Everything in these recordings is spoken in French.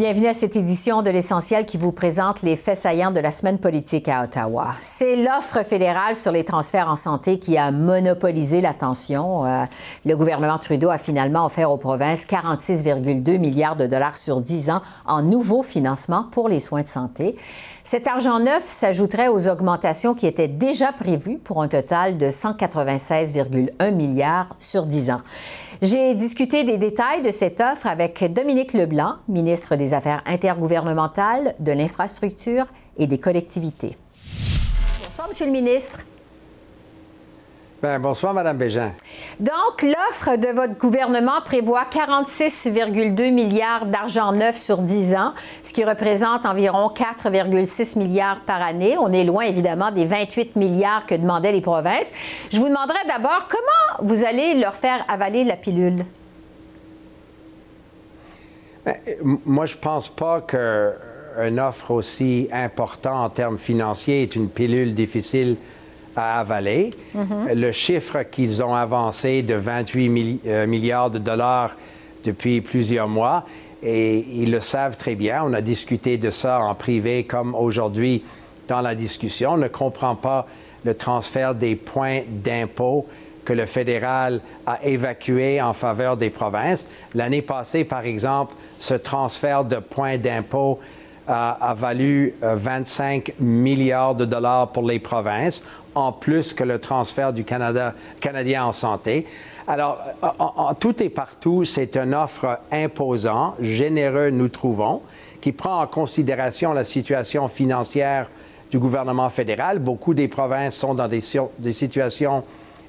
Bienvenue à cette édition de l'essentiel qui vous présente les faits saillants de la semaine politique à Ottawa. C'est l'offre fédérale sur les transferts en santé qui a monopolisé l'attention. Euh, le gouvernement Trudeau a finalement offert aux provinces 46,2 milliards de dollars sur 10 ans en nouveaux financements pour les soins de santé. Cet argent neuf s'ajouterait aux augmentations qui étaient déjà prévues pour un total de 196,1 milliards sur 10 ans. J'ai discuté des détails de cette offre avec Dominique Leblanc, ministre des Affaires intergouvernementales, de l'infrastructure et des collectivités. Bonsoir, Monsieur le ministre. Bien, bonsoir, Mme Bégin. Donc, l'offre de votre gouvernement prévoit 46,2 milliards d'argent neuf sur 10 ans, ce qui représente environ 4,6 milliards par année. On est loin, évidemment, des 28 milliards que demandaient les provinces. Je vous demanderai d'abord comment vous allez leur faire avaler la pilule? Bien, moi, je ne pense pas qu'une offre aussi importante en termes financiers est une pilule difficile à avaler. Le chiffre qu'ils ont avancé de 28 euh, milliards de dollars depuis plusieurs mois, et ils le savent très bien, on a discuté de ça en privé comme aujourd'hui dans la discussion, on ne comprend pas le transfert des points d'impôt que le fédéral a évacué en faveur des provinces. L'année passée, par exemple, ce transfert de points d'impôt a, valu 25 euh, milliards de dollars pour les provinces en plus que le transfert du Canada, Canadien en santé. Alors, en, tout et partout, c'est une offre imposante, généreux, nous trouvons, qui prend en considération la situation financière du gouvernement fédéral. Beaucoup des provinces sont dans des, des situations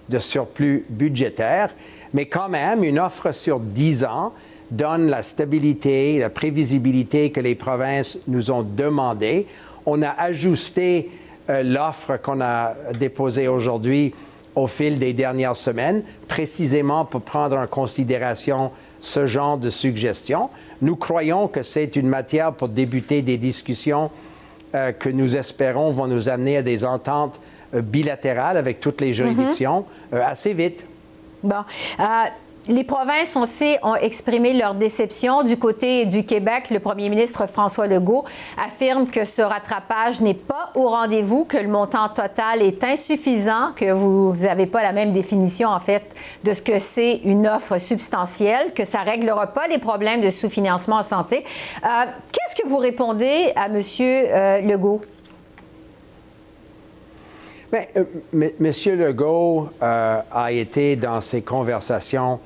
de surplus budgétaire, mais quand même, une offre sur 10 ans donne la stabilité, la prévisibilité que les provinces nous ont demandé. On a ajusté euh, l'offre qu'on a déposée aujourd'hui au fil des dernières semaines, précisément pour prendre en considération ce genre de suggestions. Nous croyons que c'est une matière pour débuter des discussions euh, que nous espérons vont nous amener à des ententes euh, bilatérales avec toutes les juridictions mm -hmm. euh, assez vite. Bon. Les provinces ont exprimé leur déception. Du côté du Québec, le premier ministre François Legault affirme que ce rattrapage n'est pas au rendez-vous, que le montant total est insuffisant, que vous n'avez pas la même définition, en fait, de ce que c'est une offre substantielle, que ça ne réglera pas les problèmes de sous-financement en santé. Euh, Qu'est-ce que vous répondez à M. Euh, Legault? Bien, euh, M. Legault a été dans ses conversations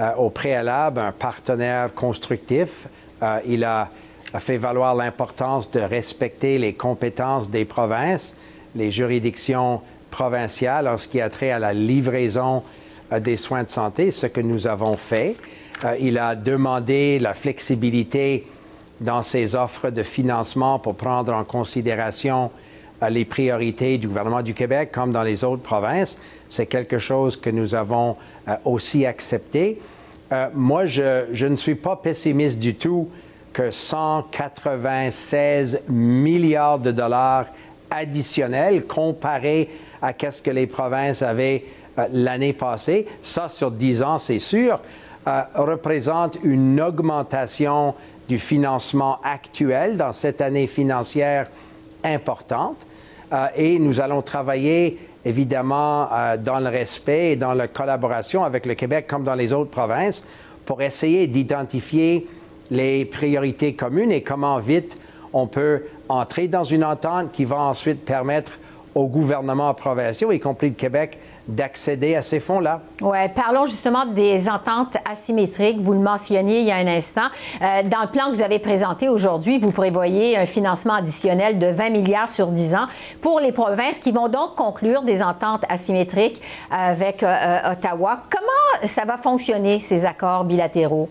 euh, au préalable un partenaire constructif. Euh, il a, fait valoir l'importance de respecter les compétences des provinces, les juridictions provinciales en ce qui a trait à la livraison euh, des soins de santé, ce que nous avons fait. il a demandé la flexibilité dans ses offres de financement pour prendre en considération les priorités du gouvernement du Québec comme dans les autres provinces. C'est quelque chose que nous avons euh, aussi accepté. Euh, moi, je, ne suis pas pessimiste du tout que 196 milliards de dollars additionnels comparés à ce que les provinces avaient euh, l'année passée, ça sur 10 ans, c'est sûr, représente une augmentation du financement actuel dans cette année financière importante. Et nous allons travailler évidemment euh, dans le respect et dans la collaboration avec le Québec comme dans les autres provinces pour essayer d'identifier les priorités communes et comment vite on peut entrer dans une entente qui va ensuite permettre aux gouvernements provinciaux, y compris le Québec, d'accéder à ces fonds-là. Oui, parlons justement des ententes asymétriques. Vous le mentionniez il y a un instant. Euh, dans le plan que vous avez présenté aujourd'hui, vous prévoyez un financement additionnel de 20 milliards sur 10 ans pour les provinces qui vont donc conclure des ententes asymétriques avec euh, euh, Ottawa. Comment ça va fonctionner, ces accords bilatéraux?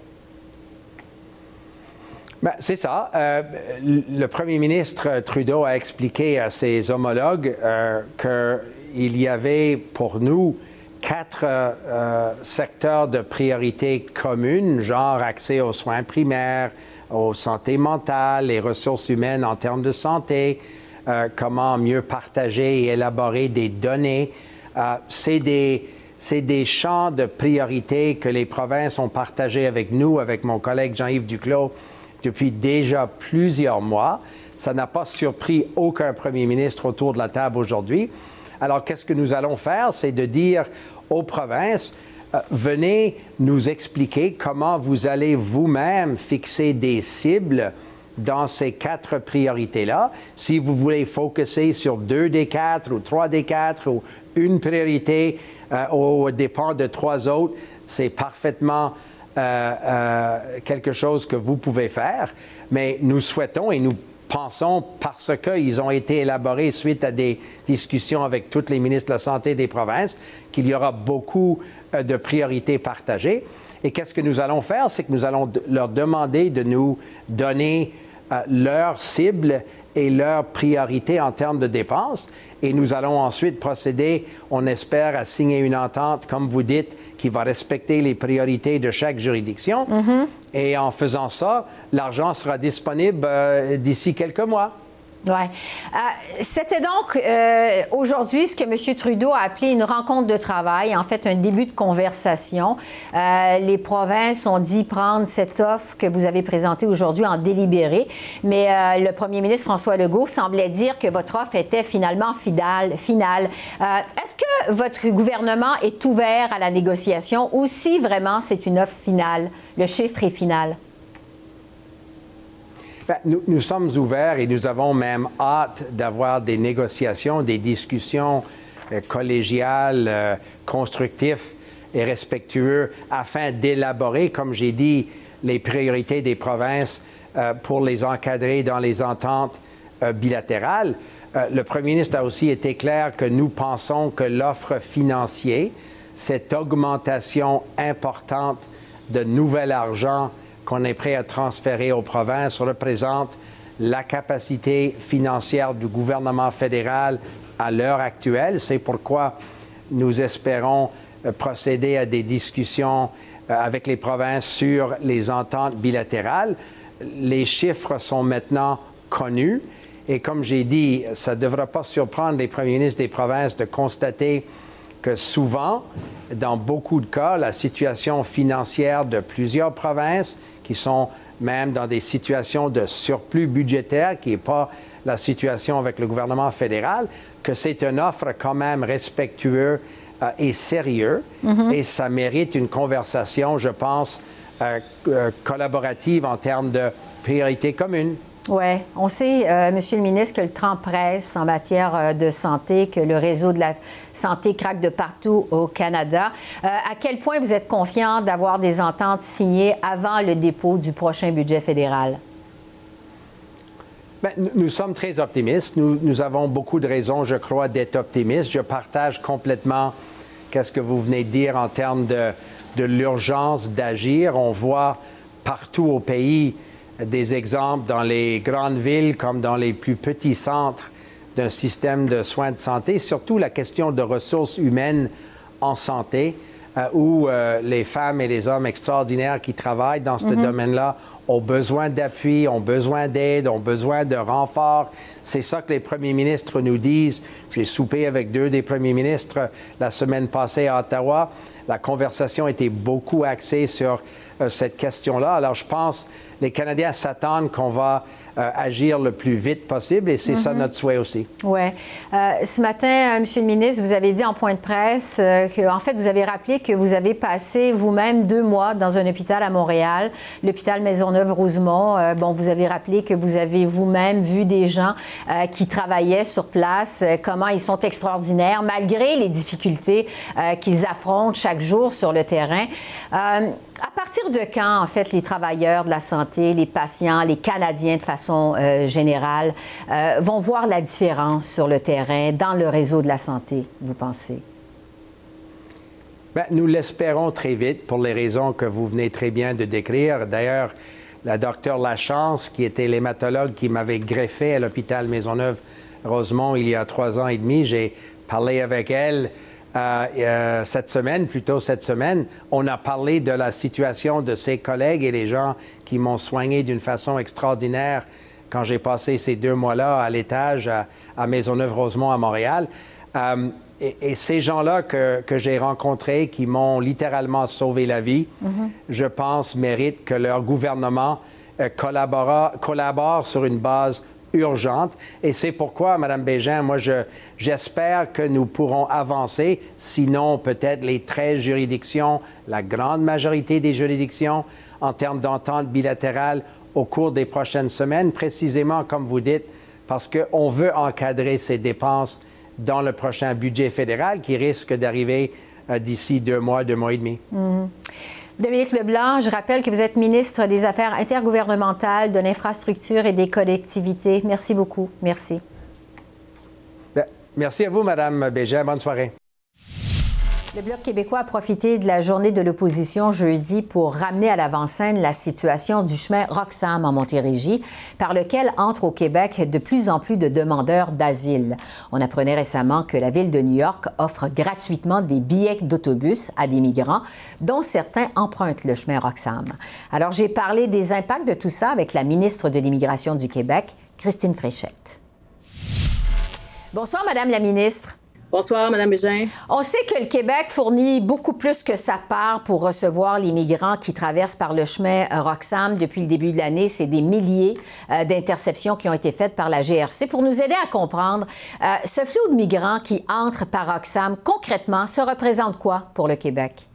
Ben, c'est ça. Euh, le premier ministre Trudeau a expliqué à ses homologues euh, qu'il y avait pour nous quatre euh, secteurs de priorité communes, genre accès aux soins primaires, aux santé mentale, les ressources humaines en termes de santé, comment mieux partager et élaborer des données. c'est des c'est des champs de priorité que les provinces ont partagés avec nous, avec mon collègue Jean-Yves Duclos, depuis déjà plusieurs mois. Ça n'a pas surpris aucun premier ministre autour de la table aujourd'hui. Alors, qu'est-ce que nous allons faire? C'est de dire aux provinces, euh, venez nous expliquer comment vous allez vous-même fixer des cibles dans ces quatre priorités-là. Si vous voulez focuser sur deux des quatre ou trois des quatre ou une priorité euh, au départ de trois autres, c'est parfaitement euh, euh, quelque chose que vous pouvez faire, mais nous souhaitons et nous pensons, parce qu'ils ont été élaborés suite à des discussions avec tous les ministres de la Santé des provinces, qu'il y aura beaucoup euh, de priorités partagées. Et qu'est-ce que nous allons faire? C'est que nous allons leur demander de nous donner leurs cibles et leurs priorités en termes de dépenses. Et nous allons ensuite procéder, on espère, à signer une entente, comme vous dites, qui va respecter les priorités de chaque juridiction. Mm-hmm. Et en faisant ça, l'argent sera disponible euh, d'ici quelques mois. Oui. Euh, c'était donc euh, aujourd'hui ce que M. Trudeau a appelé une rencontre de travail, en fait un début de conversation. Euh, les provinces ont dit prendre cette offre que vous avez présentée aujourd'hui en délibéré, mais le premier ministre François Legault semblait dire que votre offre était finalement finale. finale. Est-ce que votre gouvernement est ouvert à la négociation ou si vraiment c'est une offre finale, le chiffre est final? Ben, nous, sommes ouverts et nous avons même hâte d'avoir des négociations, des discussions euh, collégiales, euh, constructives et respectueux afin d'élaborer, comme j'ai dit, les priorités des provinces euh, pour les encadrer dans les ententes bilatérales. le premier ministre a aussi été clair que nous pensons que l'offre financière, cette augmentation importante de nouvel argent qu'on est prêt à transférer aux provinces représente la capacité financière du gouvernement fédéral à l'heure actuelle. C'est pourquoi nous espérons euh, procéder à des discussions euh, avec les provinces sur les ententes bilatérales. Les chiffres sont maintenant connus et comme j'ai dit, ça ne devra pas surprendre les premiers ministres des provinces de constater que souvent, dans beaucoup de cas, la situation financière de plusieurs provinces qui sont même dans des situations de surplus budgétaire, qui n'est pas la situation avec le gouvernement fédéral, que c'est une offre quand même respectueuse euh, et sérieuse, mm-hmm. et ça mérite une conversation, je pense, euh, euh, collaborative en termes de priorité commune. Oui, on sait, euh, Monsieur le ministre, que le temps presse en matière euh, de santé, que le réseau de la santé craque de partout au Canada. Euh, à quel point vous êtes confiant d'avoir des ententes signées avant le dépôt du prochain budget fédéral? Bien, nous sommes très optimistes. Nous, avons beaucoup de raisons, je crois, d'être optimistes. Je partage complètement qu'est-ce que vous venez de dire en termes de, de l'urgence d'agir. On voit partout au pays des exemples dans les grandes villes comme dans les plus petits centres d'un système de soins de santé, surtout la question de ressources humaines en santé, euh, où euh, les femmes et les hommes extraordinaires qui travaillent dans ce mhm. domaine-là ont besoin d'appui, ont besoin d'aide, ont besoin de renfort. C'est ça que les premiers ministres nous disent. J'ai soupé avec deux des premiers ministres la semaine passée à Ottawa. La conversation était beaucoup axée sur euh, cette question-là. Alors, je pense les Canadiens s'attendent qu'on va euh, agir le plus vite possible et c'est ça mhm. notre souhait aussi. Oui. Euh, ce matin, euh, Monsieur le ministre, vous avez dit en point de presse que, en fait, vous avez rappelé que vous avez passé vous-même deux mois dans un hôpital à Montréal, l'hôpital Maisonneuve-Rosemont. bon, vous avez rappelé que vous avez vous-même vu des gens qui travaillaient sur place, comment ils sont extraordinaires malgré les difficultés qu'ils affrontent chaque jour sur le terrain. À partir de quand, en fait, les travailleurs de la santé, les patients, les Canadiens de façon euh, générale, euh, vont voir la différence sur le terrain, dans le réseau de la santé, vous pensez? Bien, nous l'espérons très vite pour les raisons que vous venez très bien de décrire. D'ailleurs, la docteure Lachance, qui était l'hématologue qui m'avait greffé à l'hôpital Maisonneuve-Rosemont il y a trois ans et demi. J'ai parlé avec elle euh, euh, cette semaine, plutôt cette semaine. On a parlé de la situation de ses collègues et les gens qui m'ont soigné d'une façon extraordinaire quand j'ai passé ces deux mois-là à l'étage à, Maisonneuve-Rosemont à Montréal. Euh, et, ces gens-là que, j'ai rencontrés, qui m'ont littéralement sauvé la vie, mm-hmm. je pense, méritent que leur gouvernement collabore sur une base urgente. Et c'est pourquoi, Mme Bégin, moi, j'espère que nous pourrons avancer, sinon peut-être les 13 juridictions, la grande majorité des juridictions, en termes d'entente bilatérale au cours des prochaines semaines, précisément comme vous dites, parce qu'on veut encadrer ces dépenses dans le prochain budget fédéral qui risque d'arriver euh, d'ici deux mois, deux mois et demi. Mm-hmm. Dominique Leblanc, je rappelle que vous êtes ministre des Affaires intergouvernementales, de l'infrastructure et des collectivités. Merci beaucoup. Merci. Ben, merci à vous, Madame Bégin. Bonne soirée. Le Bloc québécois a profité de la journée de l'opposition jeudi pour ramener à l'avant-scène la situation du chemin Roxham en Montérégie, par lequel entrent au Québec de plus en plus de demandeurs d'asile. On apprenait récemment que la ville de New York offre gratuitement des billets d'autobus à des migrants, dont certains empruntent le chemin Roxham. Alors j'ai parlé des impacts de tout ça avec la ministre de l'Immigration du Québec, Christine Fréchette. Bonsoir, Madame la ministre. Bonsoir, Mme Bégin. On sait que le Québec fournit beaucoup plus que sa part pour recevoir les migrants qui traversent par le chemin euh, Roxham depuis le début de l'année. C'est des milliers euh, d'interceptions qui ont été faites par la GRC. Pour nous aider à comprendre, euh, ce flot de migrants qui entrent par Roxham, concrètement, se représente quoi pour le Québec?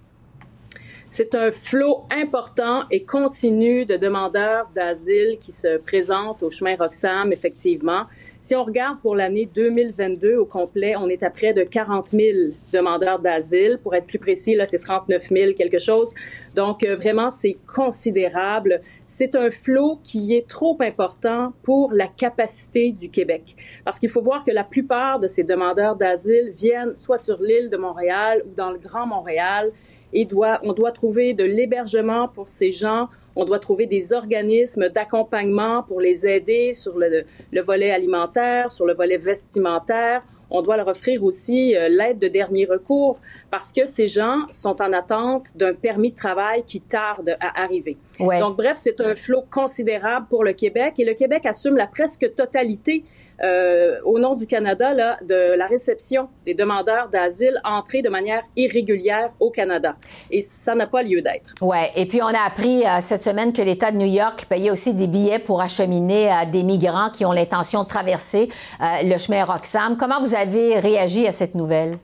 C'est un flot important et continu de demandeurs d'asile qui se présentent au chemin Roxham, effectivement. Si on regarde pour l'année 2022 au complet, on est à près de 40 000 demandeurs d'asile. Pour être plus précis, là, c'est 39 000 quelque chose. Donc, euh, vraiment, c'est considérable. C'est un flot qui est trop important pour la capacité du Québec. Parce qu'il faut voir que la plupart de ces demandeurs d'asile viennent soit sur l'île de Montréal ou dans le Grand Montréal. Et on doit trouver de l'hébergement pour ces gens on doit trouver des organismes d'accompagnement pour les aider sur le, volet alimentaire, sur le volet vestimentaire. On doit leur offrir aussi euh, l'aide de dernier recours parce que ces gens sont en attente d'un permis de travail qui tarde à arriver. Donc, bref, c'est un flot considérable pour le Québec et le Québec assume la presque totalité euh, au nom du Canada là, de la réception des demandeurs d'asile entrés de manière irrégulière au Canada. Et ça n'a pas lieu d'être. Oui. Et puis, on a appris euh, cette semaine que l'État de New York payait aussi des billets pour acheminer euh, des migrants qui ont l'intention de traverser le chemin Roxham. Comment vous avez réagi à cette nouvelle?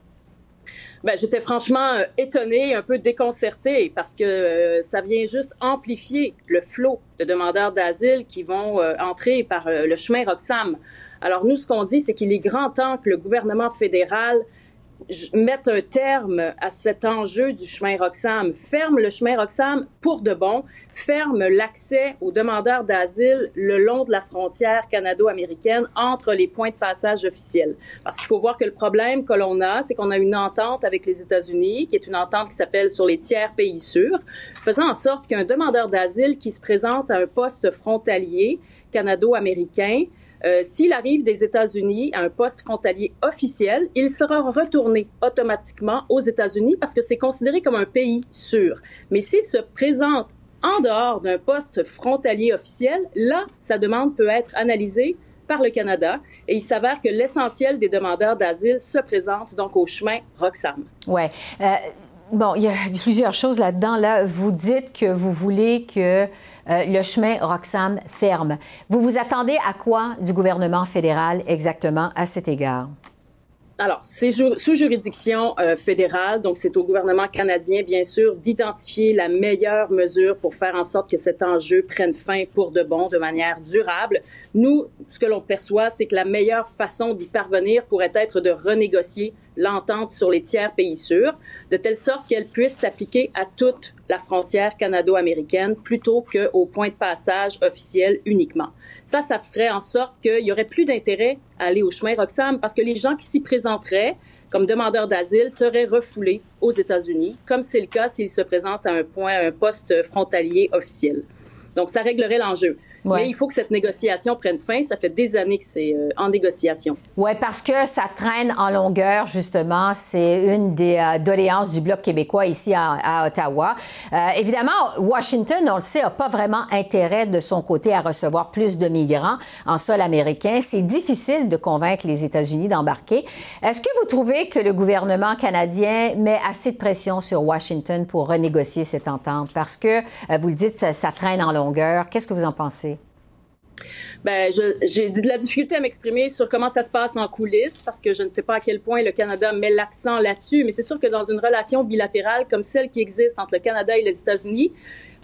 Ben, j'étais franchement étonnée, un peu déconcertée, parce que ça vient juste amplifier le flot de demandeurs d'asile qui vont entrer par le chemin Roxham. Alors nous, ce qu'on dit, c'est qu'il est grand temps que le gouvernement fédéral mette un terme à cet enjeu du chemin Roxham, ferme le chemin Roxham pour de bon, ferme l'accès aux demandeurs d'asile le long de la frontière canado-américaine entre les points de passage officiels. Parce qu'il faut voir que le problème que l'on a, c'est qu'on a une entente avec les États-Unis, qui est une entente qui s'appelle sur les tiers pays sûrs, faisant en sorte qu'un demandeur d'asile qui se présente à un poste frontalier canado-américain euh, s'il arrive des États-Unis à un poste frontalier officiel, il sera retourné automatiquement aux États-Unis parce que c'est considéré comme un pays sûr. Mais s'il se présente en dehors d'un poste frontalier officiel, là, sa demande peut être analysée par le Canada et il s'avère que l'essentiel des demandeurs d'asile se présentent donc au chemin Roxham. Ouais. Euh, bon, il y a plusieurs choses là-dedans. Là, vous dites que vous voulez que euh, le chemin Roxham ferme. Vous vous attendez à quoi du gouvernement fédéral exactement à cet égard? Alors, c'est sous juridiction euh, fédérale, donc c'est au gouvernement canadien, bien sûr, d'identifier la meilleure mesure pour faire en sorte que cet enjeu prenne fin pour de bon, de manière durable. Nous, ce que l'on perçoit, c'est que la meilleure façon d'y parvenir pourrait être de renégocier l'entente sur les tiers pays sûrs, de telle sorte qu'elle puisse s'appliquer à toute la frontière canado-américaine plutôt qu'au point de passage officiel uniquement. Ça, ça ferait en sorte qu'il y aurait plus d'intérêt à aller au chemin Roxham parce que les gens qui s'y présenteraient comme demandeurs d'asile seraient refoulés aux États-Unis, comme c'est le cas s'ils se présentent à un point, un poste frontalier officiel. Donc, ça réglerait l'enjeu. Mais il faut que cette négociation prenne fin. Ça fait des années que c'est euh, en négociation. Oui, parce que ça traîne en longueur, justement. C'est une des euh, doléances du Bloc québécois ici à, Ottawa. Euh, évidemment, Washington, on le sait, n'a pas vraiment intérêt de son côté à recevoir plus de migrants en sol américain. C'est difficile de convaincre les États-Unis d'embarquer. Est-ce que vous trouvez que le gouvernement canadien met assez de pression sur Washington pour renégocier cette entente? Parce que, vous le dites, ça traîne en longueur. Qu'est-ce que vous en pensez? Ben, j'ai de la difficulté à m'exprimer sur comment ça se passe en coulisses parce que je ne sais pas à quel point le Canada met l'accent là-dessus, mais c'est sûr que dans une relation bilatérale comme celle qui existe entre le Canada et les États-Unis,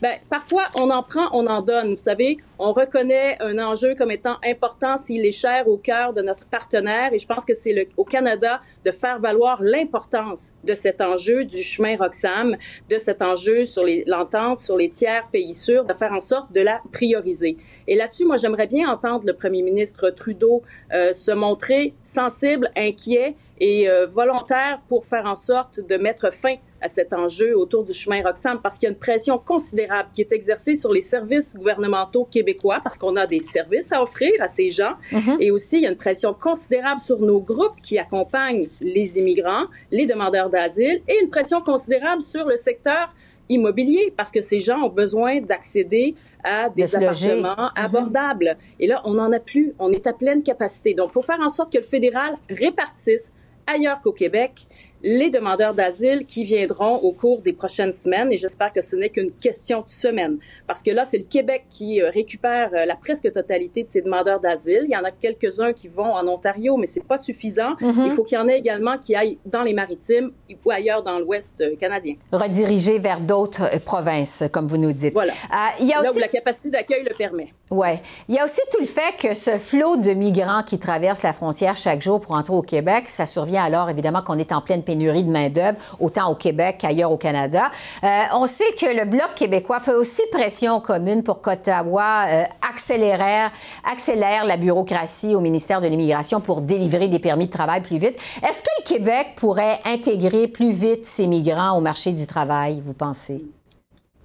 ben, parfois, on en prend, on en donne. Vous savez, on reconnaît un enjeu comme étant important s'il est cher au cœur de notre partenaire. Et je pense que c'est au Canada de faire valoir l'importance de cet enjeu du chemin Roxham, de cet enjeu sur l'entente sur les tiers pays sûrs, de faire en sorte de la prioriser. Et là-dessus, moi, j'aimerais bien entendre le premier ministre Trudeau euh, se montrer sensible, inquiet et euh, volontaire pour faire en sorte de mettre fin à cet enjeu autour du chemin Roxham parce qu'il y a une pression considérable qui est exercée sur les services gouvernementaux québécois parce qu'on a des services à offrir à ces gens mhm. et aussi il y a une pression considérable sur nos groupes qui accompagnent les immigrants, les demandeurs d'asile et une pression considérable sur le secteur immobilier parce que ces gens ont besoin d'accéder à des appartements mhm. abordables. Et là, on n'en a plus. On est à pleine capacité. Donc, il faut faire en sorte que le fédéral répartisse ailleurs qu'au Québec les demandeurs d'asile qui viendront au cours des prochaines semaines. Et j'espère que ce n'est qu'une question de semaine. Parce que là, c'est le Québec qui euh, récupère euh, la presque totalité de ces demandeurs d'asile. Il y en a quelques-uns qui vont en Ontario, mais c'est pas suffisant. Mm-hmm. Il faut qu'il y en ait également qui aillent dans les maritimes ou ailleurs dans l'Ouest euh, canadien. Rediriger vers d'autres provinces, comme vous nous dites. Voilà. il y a là où la capacité d'accueil le permet. Oui. Il y a aussi tout le fait que ce flot de migrants qui traversent la frontière chaque jour pour entrer au Québec, ça survient alors évidemment qu'on est en pleine pénurie de main-d'œuvre, autant au Québec qu'ailleurs au Canada. Euh, on sait que le Bloc québécois fait aussi pression commune pour qu'Ottawa euh, accélère, accélère la bureaucratie au ministère de l'Immigration pour délivrer des permis de travail plus vite. Est-ce que le Québec pourrait intégrer plus vite ces migrants au marché du travail, vous pensez?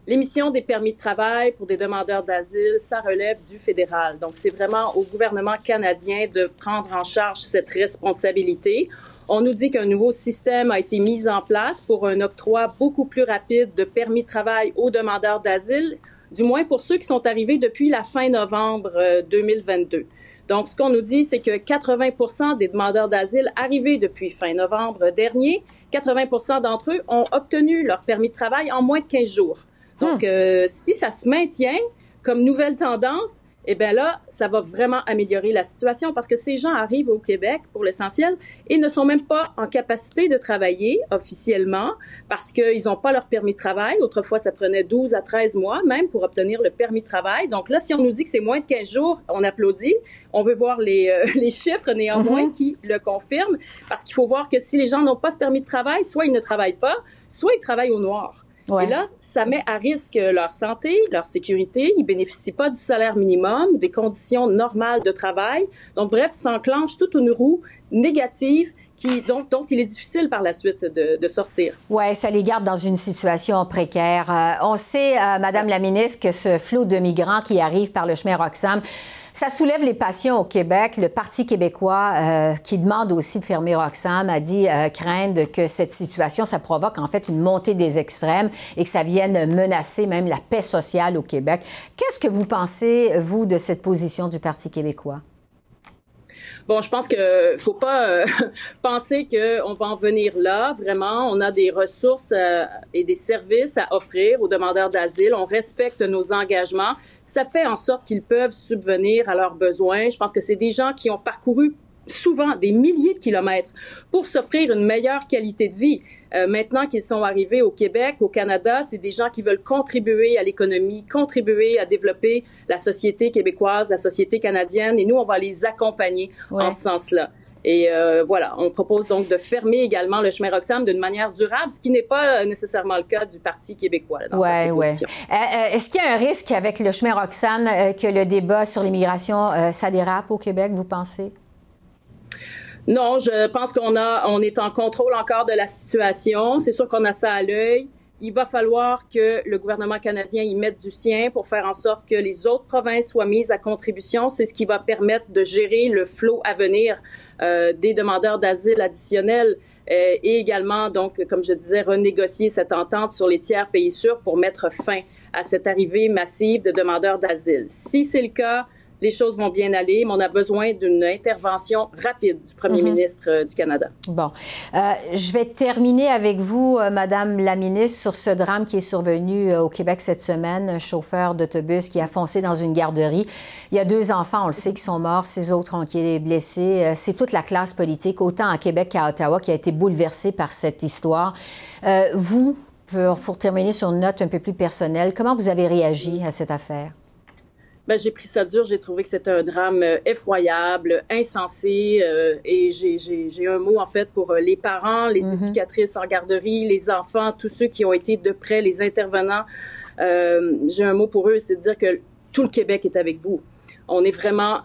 L'émission des permis de travail pour des demandeurs d'asile, ça relève du fédéral. Donc, c'est vraiment au gouvernement canadien de prendre en charge cette responsabilité. On nous dit qu'un nouveau système a été mis en place pour un octroi beaucoup plus rapide de permis de travail aux demandeurs d'asile, du moins pour ceux qui sont arrivés depuis la fin novembre 2022. Euh, Donc, ce qu'on nous dit, c'est que 80% des demandeurs d'asile arrivés depuis fin novembre dernier, 80 d'entre eux ont obtenu leur permis de travail en moins de 15 jours. Donc, hmm. euh, si ça se maintient comme nouvelle tendance, eh bien là, ça va vraiment améliorer la situation parce que ces gens arrivent au Québec pour l'essentiel et ne sont même pas en capacité de travailler officiellement parce qu'ils n'ont pas leur permis de travail. Autrefois, ça prenait 12 à 13 mois même pour obtenir le permis de travail. Donc là, si on nous dit que c'est moins de 15 jours, on applaudit. On veut voir les, euh, les chiffres néanmoins mm-hmm. qui le confirment parce qu'il faut voir que si les gens n'ont pas ce permis de travail, soit ils ne travaillent pas, soit ils travaillent au noir. Et là, ça met à risque leur santé, leur sécurité. Ils bénéficient pas du salaire minimum, des conditions normales de travail. Donc, bref, s'enclenche toute une roue négative qui, dont, dont, il est difficile par la suite de, de sortir. Oui, ça les garde dans une situation précaire. Euh, on sait, euh, Madame la ministre, que ce flot de migrants qui arrivent par le chemin Roxham, ça soulève les passions au Québec. Le Parti québécois, euh, qui demande aussi de fermer Roxham, a dit euh, craindre que cette situation, ça provoque en fait une montée des extrêmes et que ça vienne menacer même la paix sociale au Québec. Qu'est-ce que vous pensez, vous, de cette position du Parti québécois? Bon, je pense que faut pas euh, penser qu'on va en venir là. Vraiment, on a des ressources euh, et des services à offrir aux demandeurs d'asile. On respecte nos engagements. Ça fait en sorte qu'ils peuvent subvenir à leurs besoins. Je pense que c'est des gens qui ont parcouru souvent des milliers de kilomètres pour s'offrir une meilleure qualité de vie. Euh, maintenant qu'ils sont arrivés au Québec, au Canada, c'est des gens qui veulent contribuer à l'économie, contribuer à développer la société québécoise, la société canadienne, et nous, on va les accompagner en ce sens-là. Et euh, voilà, on propose donc de fermer également le chemin Roxham d'une manière durable, ce qui n'est pas nécessairement le cas du Parti québécois dans cette position. Euh, est-ce qu'il y a un risque avec le chemin Roxham que le débat sur l'immigration, ça dérape au Québec, vous pensez? Non, je pense qu'on a, on est en contrôle encore de la situation. C'est sûr qu'on a ça à l'œil. il va falloir que le gouvernement canadien y mette du sien pour faire en sorte que les autres provinces soient mises à contribution. C'est ce qui va permettre de gérer le flot à venir euh, des demandeurs d'asile additionnels euh, et également, donc, comme je disais, renégocier cette entente sur les tiers pays sûrs pour mettre fin à cette arrivée massive de demandeurs d'asile. Si c'est le cas, les choses vont bien aller, mais on a besoin d'une intervention rapide du premier mhm. ministre euh, du Canada. Bon. Euh, je vais terminer avec vous, euh, Madame la ministre, sur ce drame qui est survenu au Québec cette semaine. Un chauffeur d'autobus qui a foncé dans une garderie. Il y a deux enfants, on le sait, qui sont morts. Six autres ont été blessés. C'est toute la classe politique, autant à Québec qu'à Ottawa, qui a été bouleversée par cette histoire. vous, pour, pour terminer sur une note un peu plus personnelle, comment vous avez réagi à cette affaire? Ben, j'ai pris ça dur. J'ai trouvé que c'était un drame euh, effroyable, insensé. Euh, et j'ai un mot, en fait, pour euh, les parents, les mm-hmm. éducatrices en garderie, les enfants, tous ceux qui ont été de près, les intervenants. j'ai un mot pour eux, c'est de dire que tout le Québec est avec vous. On est vraiment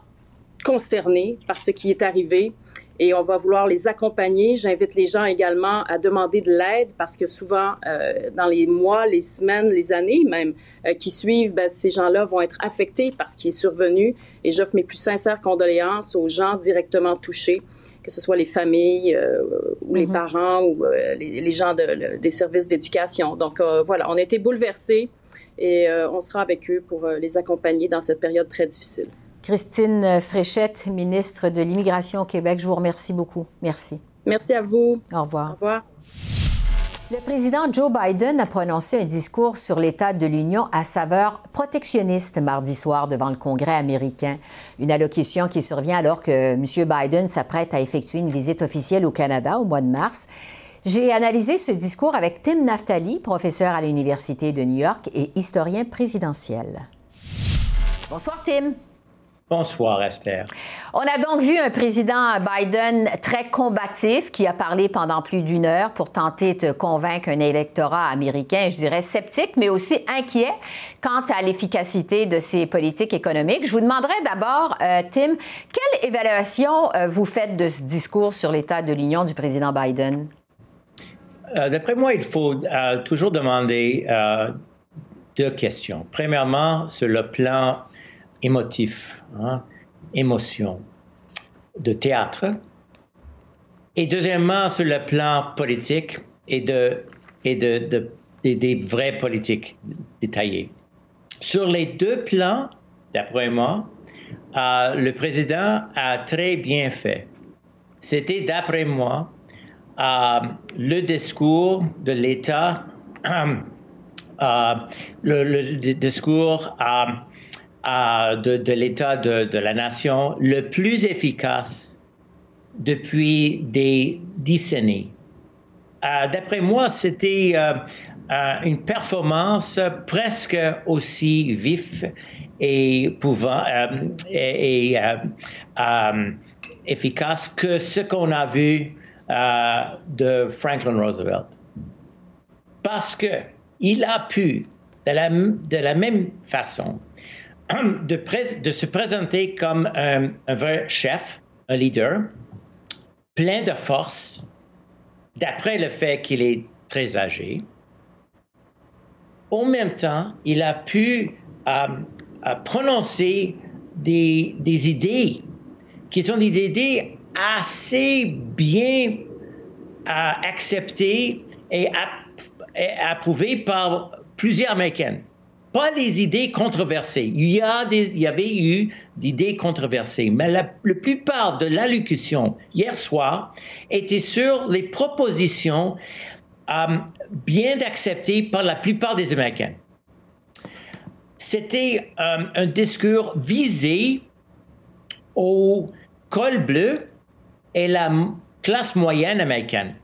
consternés par ce qui est arrivé et on va vouloir les accompagner. J'invite les gens également à demander de l'aide parce que souvent, euh, dans les mois, les semaines, les années même euh, qui suivent, ben, ces gens-là vont être affectés par ce qui est survenu et j'offre mes plus sincères condoléances aux gens directement touchés que ce soit les familles euh, ou les mm-hmm. parents ou les, les, gens de, des services d'éducation. Donc voilà, on a été bouleversés et on sera avec eux pour les accompagner dans cette période très difficile. Christine Fréchette, ministre de l'Immigration au Québec, je vous remercie beaucoup. Merci. Merci à vous. Au revoir. Au revoir. Le président Joe Biden a prononcé un discours sur l'état de l'Union à saveur protectionniste mardi soir devant le Congrès américain. Une allocution qui survient alors que M. Biden s'apprête à effectuer une visite officielle au Canada au mois de mars. J'ai analysé ce discours avec Tim Naftali, professeur à l'Université de New York et historien présidentiel. Bonsoir Tim. Bonsoir, Esther. On a donc vu un président Biden très combatif qui a parlé pendant plus d'une heure pour tenter de convaincre un électorat américain, je dirais sceptique, mais aussi inquiet quant à l'efficacité de ses politiques économiques. Je vous demanderai d'abord, euh, Tim, quelle évaluation euh, vous faites de ce discours sur l'état de l'Union du président Biden? Euh, d'après moi, il faut toujours demander deux questions. Premièrement, sur le plan émotif, hein, émotion, de théâtre. Et deuxièmement, sur le plan politique et, de, et de, des vraies politiques détaillées. Sur les deux plans, d'après moi, euh, le président a très bien fait. C'était, d'après moi, euh, le discours de l'État, euh, le, le, discours de, l'État de, la nation le plus efficace depuis des décennies. Euh, d'après moi, c'était euh, euh, une performance presque aussi vive et, pouvant, et, efficace que ce qu'on a vu de Franklin Roosevelt. Parce que il a pu, de la, de la même façon, de, se présenter comme un, vrai chef, un leader, plein de force, d'après le fait qu'il est très âgé. En même temps, il a pu euh, euh, prononcer des, des, idées qui sont des idées assez bien euh, acceptées et, et approuvées par plusieurs Américains pas les idées controversées. Il y, a il y avait eu d'idées controversées, mais la, plupart de l'allocution hier soir était sur les propositions euh, bien acceptées par la plupart des Américains. C'était euh, un discours visé au col bleu et la classe moyenne américaine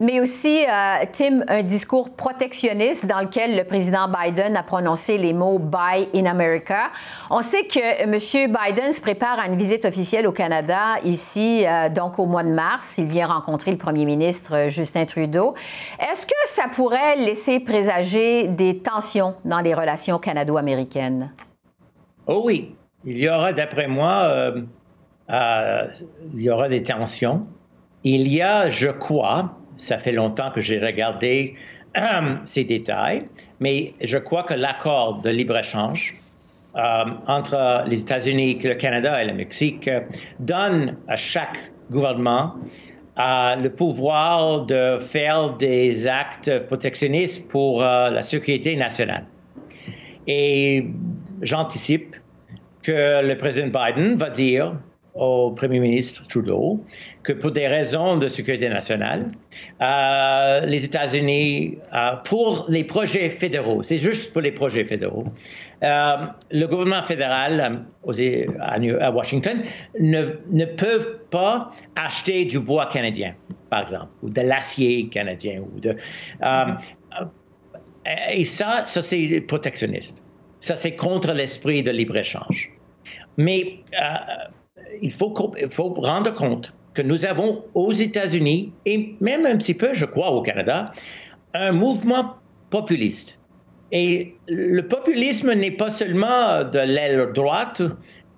mais aussi, euh, Tim, un discours protectionniste dans lequel le président Biden a prononcé les mots Buy in America. On sait que M. Biden se prépare à une visite officielle au Canada ici, euh, donc au mois de mars. Il vient rencontrer le premier ministre euh, Justin Trudeau. Est-ce que ça pourrait laisser présager des tensions dans les relations canado-américaines? Oh oui, il y aura, d'après moi, il y aura des tensions. Il y a, je crois, ça fait longtemps que j'ai regardé ces détails, mais je crois que l'accord de libre-échange euh, entre les États-Unis, le Canada et le Mexique donne à chaque gouvernement euh, le pouvoir de faire des actes protectionnistes pour euh, la sécurité nationale. Et j'anticipe que le président Biden va dire au Premier ministre Trudeau que pour des raisons de sécurité nationale, euh, les États-Unis, euh, pour les projets fédéraux, c'est juste pour les projets fédéraux, euh, le gouvernement fédéral à, Washington ne, ne peuvent pas acheter du bois canadien, par exemple, ou de l'acier canadien, ou de et ça, ça c'est protectionniste. Ça, c'est contre l'esprit de libre-échange. Mais il faut, faut rendre compte que nous avons aux États-Unis et même un petit peu, je crois, au Canada, un mouvement populiste. Et le populisme n'est pas seulement de l'aile droite,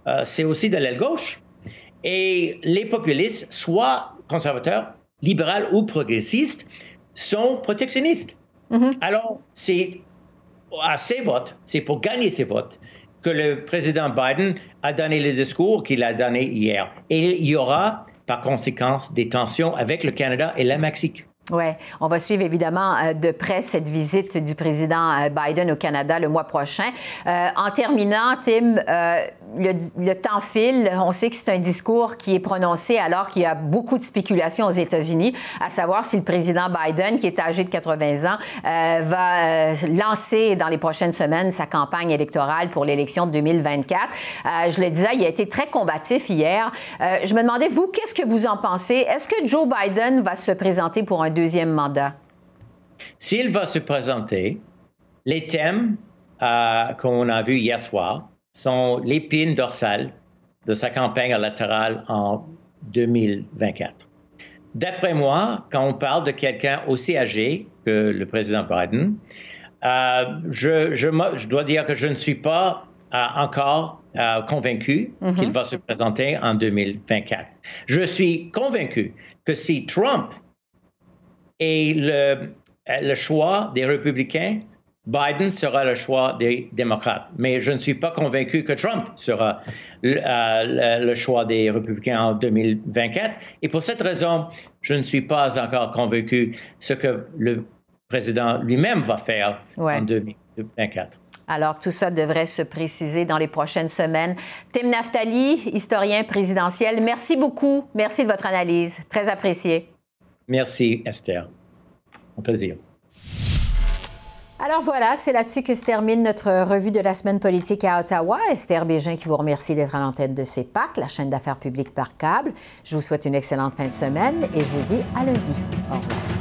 euh, c'est aussi de l'aile gauche. Et les populistes, soit conservateurs, libéraux ou progressistes, sont protectionnistes. Mm-hmm. Alors, c'est à ces votes, c'est pour gagner ces votes que le président Biden a donné le discours qu'il a donné hier. Et il y aura, par conséquent, des tensions avec le Canada et le Mexique. Oui, on va suivre évidemment euh, de près cette visite du président euh, Biden au Canada le mois prochain. Euh, en terminant, Tim, le, temps file. On sait que c'est un discours qui est prononcé alors qu'il y a beaucoup de spéculations aux États-Unis, à savoir si le président Biden, qui est âgé de 80 ans, va lancer dans les prochaines semaines sa campagne électorale pour l'élection de 2024. je le disais, il a été très combatif hier. je me demandais, vous, qu'est-ce que vous en pensez? Est-ce que Joe Biden va se présenter pour un deuxième mandat? S'il va se présenter, les thèmes euh, qu'on a vus hier soir sont l'épine dorsale de sa campagne électorale en 2024. D'après moi, quand on parle de quelqu'un aussi âgé que le président Biden, euh, je, je, dois dire que je ne suis pas euh, encore convaincu mm-hmm. qu'il va se présenter en 2024. Je suis convaincu que si Trump le, le choix des républicains, Biden sera le choix des démocrates. Mais je ne suis pas convaincu que Trump sera le, euh, choix des républicains en 2024. Et pour cette raison, je ne suis pas encore convaincu ce que le président lui-même va faire en 2024. Alors, tout ça devrait se préciser dans les prochaines semaines. Tim Naftali, historien présidentiel, merci beaucoup. Merci de votre analyse. Très apprécié. Merci, Esther. Un plaisir. Alors voilà, c'est là-dessus que se termine notre revue de la semaine politique à Ottawa. Esther Bégin qui vous remercie d'être à l'antenne de CEPAC, la chaîne d'affaires publiques par câble. Je vous souhaite une excellente fin de semaine et je vous dis à lundi. Au revoir.